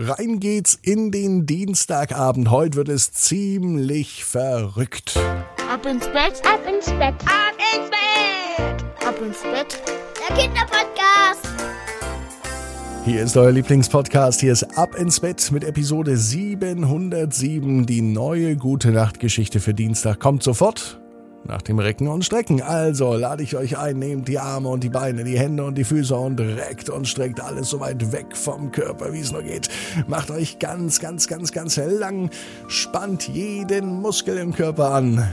Rein geht's in den Dienstagabend. Heute wird es ziemlich verrückt. Ab ins Bett, ab ins Bett, ab ins Bett, ab ins Bett. Der Kinderpodcast. Hier ist euer Lieblingspodcast. Hier ist Ab ins Bett mit Episode 707. Die neue Gute Nacht Geschichte für Dienstag kommt sofort nach dem Recken und Strecken. Also lade ich euch ein, nehmt die Arme und die Beine, die Hände und die Füße und reckt und streckt alles so weit weg vom Körper, wie es nur geht. Macht euch ganz, ganz, ganz, ganz lang, spannt jeden Muskel im Körper an.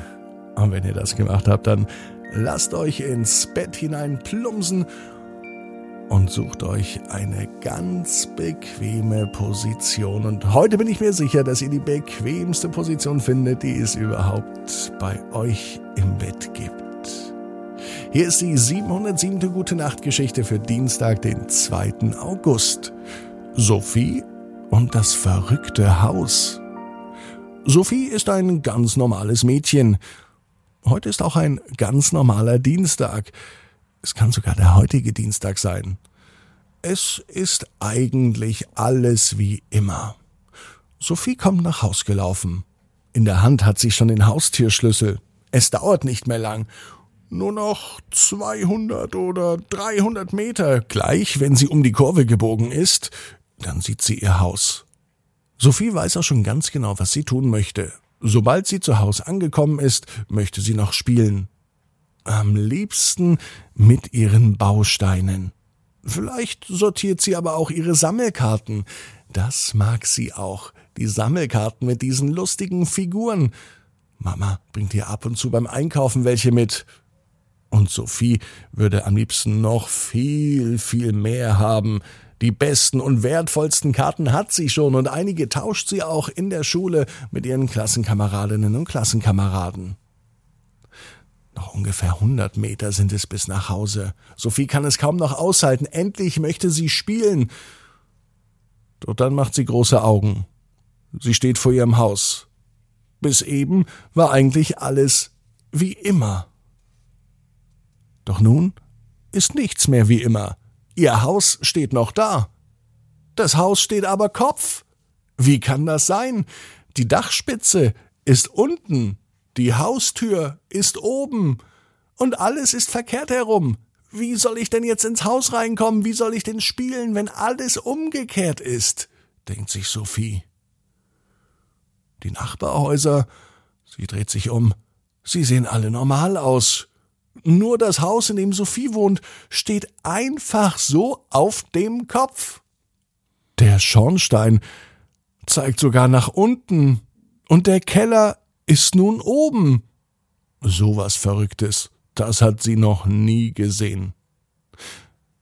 Und wenn ihr das gemacht habt, dann lasst euch ins Bett hinein plumpsen und sucht euch eine ganz bequeme Position. Und heute bin ich mir sicher, dass ihr die bequemste Position findet, die es überhaupt bei euch im Bett gibt. Hier ist die 707. Gute Nacht Geschichte für Dienstag, den 2. August. Sophie und das verrückte Haus. Sophie ist ein ganz normales Mädchen. Heute ist auch ein ganz normaler Dienstag. Es kann sogar der heutige Dienstag sein. Es ist eigentlich alles wie immer. Sophie kommt nach Haus gelaufen. In der Hand hat sie schon den Haustürschlüssel. Es dauert nicht mehr lang. Nur noch 200 oder 300 Meter. Gleich, wenn sie um die Kurve gebogen ist, dann sieht sie ihr Haus. Sophie weiß auch schon ganz genau, was sie tun möchte. Sobald sie zu Hause angekommen ist, möchte sie noch spielen. Am liebsten mit ihren Bausteinen. Vielleicht sortiert sie aber auch ihre Sammelkarten. Das mag sie auch. Die Sammelkarten mit diesen lustigen Figuren. Mama bringt ihr ab und zu beim Einkaufen welche mit. Und Sophie würde am liebsten noch viel, viel mehr haben. Die besten und wertvollsten Karten hat sie schon und einige tauscht sie auch in der Schule mit ihren Klassenkameradinnen und Klassenkameraden. Noch ungefähr 100 Meter sind es bis nach Hause. Sophie kann es kaum noch aushalten. Endlich möchte sie spielen. Doch dann macht sie große Augen. Sie steht vor ihrem Haus. Bis eben war eigentlich alles wie immer. Doch nun ist nichts mehr wie immer. Ihr Haus steht noch da. Das Haus steht aber Kopf. Wie kann das sein? Die Dachspitze ist unten. Die Haustür ist oben und alles ist verkehrt herum. Wie soll ich denn jetzt ins Haus reinkommen? Wie soll ich denn spielen, wenn alles umgekehrt ist? denkt sich Sophie. Die Nachbarhäuser, sie dreht sich um, sie sehen alle normal aus. Nur das Haus, in dem Sophie wohnt, steht einfach so auf dem Kopf. Der Schornstein zeigt sogar nach unten, und der Keller ist nun oben. So was Verrücktes, das hat sie noch nie gesehen.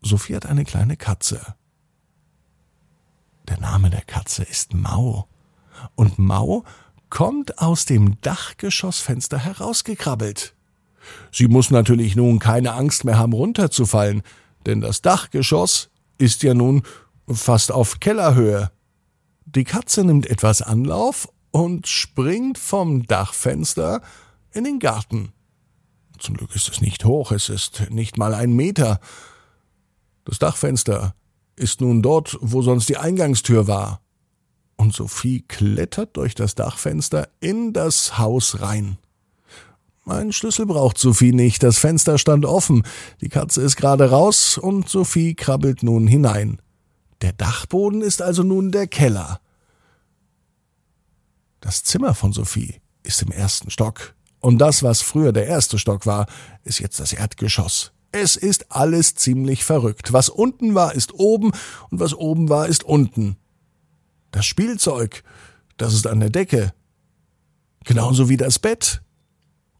Sophie hat eine kleine Katze. Der Name der Katze ist Mau. Und Mau kommt aus dem Dachgeschossfenster herausgekrabbelt. Sie muss natürlich nun keine Angst mehr haben, runterzufallen, denn das Dachgeschoss ist ja nun fast auf Kellerhöhe. Die Katze nimmt etwas Anlauf und springt vom Dachfenster in den Garten. Zum Glück ist es nicht hoch, es ist nicht mal ein Meter. Das Dachfenster ist nun dort, wo sonst die Eingangstür war. Und Sophie klettert durch das Dachfenster in das Haus rein. Ein Schlüssel braucht Sophie nicht, das Fenster stand offen, die Katze ist gerade raus und Sophie krabbelt nun hinein. Der Dachboden ist also nun der Keller. Das Zimmer von Sophie ist im ersten Stock. Und das, was früher der erste Stock war, ist jetzt das Erdgeschoss. Es ist alles ziemlich verrückt. Was unten war, ist oben und was oben war, ist unten. Das Spielzeug, das ist an der Decke. Genauso wie das Bett.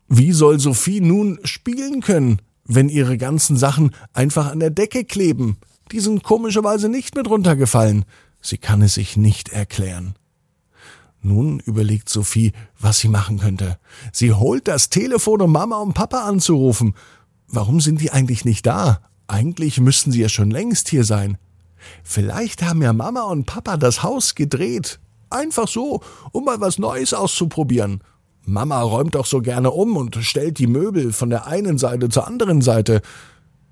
Wie soll Sophie nun spielen können, wenn ihre ganzen Sachen einfach an der Decke kleben? Die sind komischerweise nicht mit runtergefallen. Sie kann es sich nicht erklären. Nun überlegt Sophie, was sie machen könnte. Sie holt das Telefon, um Mama und Papa anzurufen. Warum sind die eigentlich nicht da? Eigentlich müssten sie ja schon längst hier sein. Vielleicht haben ja Mama und Papa das Haus gedreht. Einfach so, um mal was Neues auszuprobieren. Mama räumt doch so gerne um und stellt die Möbel von der einen Seite zur anderen Seite.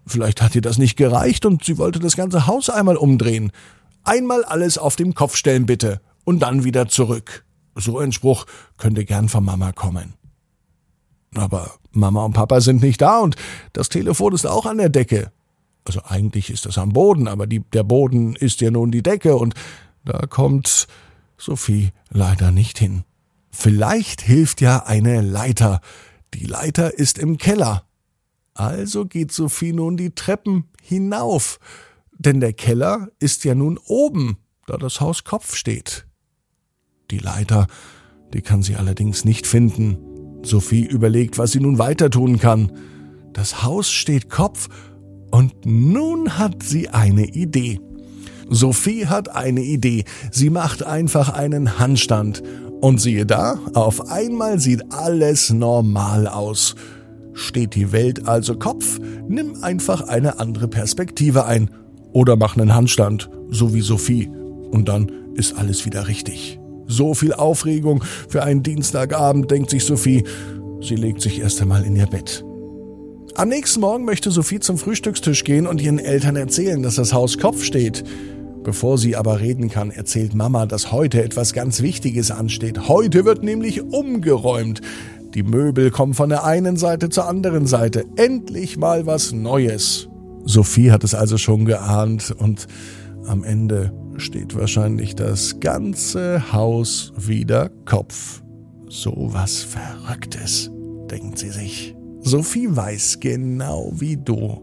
Vielleicht hat ihr das nicht gereicht und sie wollte das ganze Haus einmal umdrehen. Einmal alles auf dem Kopf stellen bitte und dann wieder zurück. So ein Spruch könnte gern von Mama kommen. Aber Mama und Papa sind nicht da und das Telefon ist auch an der Decke. Also eigentlich ist es am Boden, aber die, der Boden ist ja nun die Decke und da kommt Sophie leider nicht hin. Vielleicht hilft ja eine Leiter. Die Leiter ist im Keller. Also geht Sophie nun die Treppen hinauf, denn der Keller ist ja nun oben, da das Haus Kopf steht. Die Leiter, die kann sie allerdings nicht finden. Sophie überlegt, was sie nun weiter tun kann. Das Haus steht Kopf und nun hat sie eine Idee. Sophie hat eine Idee. Sie macht einfach einen Handstand. Und siehe da, auf einmal sieht alles normal aus. Steht die Welt also Kopf, nimm einfach eine andere Perspektive ein. Oder mach einen Handstand, so wie Sophie. Und dann ist alles wieder richtig. So viel Aufregung für einen Dienstagabend, denkt sich Sophie. Sie legt sich erst einmal in ihr Bett. Am nächsten Morgen möchte Sophie zum Frühstückstisch gehen und ihren Eltern erzählen, dass das Haus Kopf steht. Bevor sie aber reden kann, erzählt Mama, dass heute etwas ganz Wichtiges ansteht. Heute wird nämlich umgeräumt. Die Möbel kommen von der einen Seite zur anderen Seite. Endlich mal was Neues. Sophie hat es also schon geahnt und am Ende steht wahrscheinlich das ganze Haus wieder Kopf. So was Verrücktes, denkt sie sich. Sophie weiß genau wie du.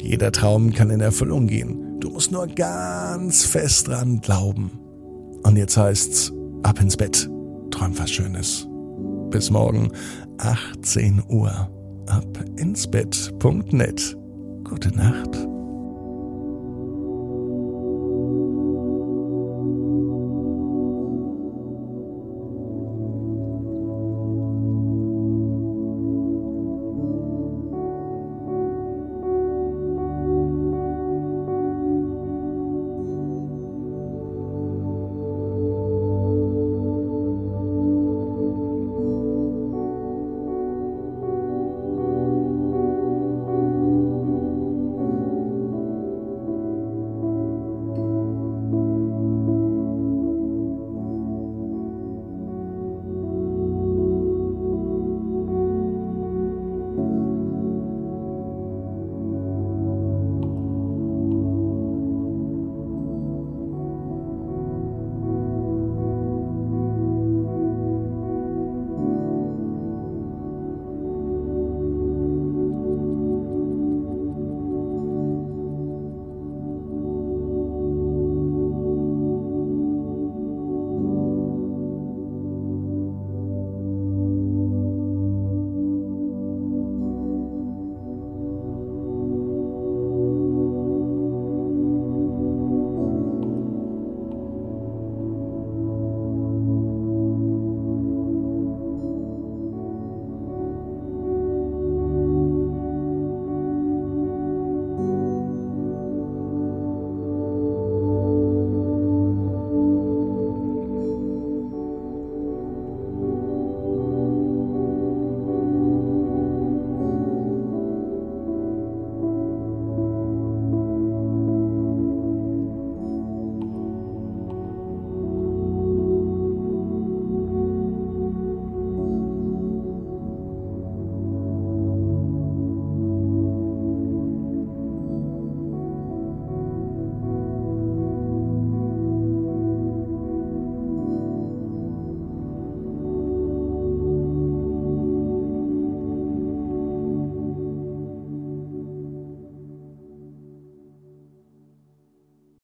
Jeder Traum kann in Erfüllung gehen. Du musst nur ganz fest dran glauben. Und jetzt heißt's, ab ins Bett. Träum was Schönes. Bis morgen, 18 Uhr. Ab ins Bett.net. Gute Nacht.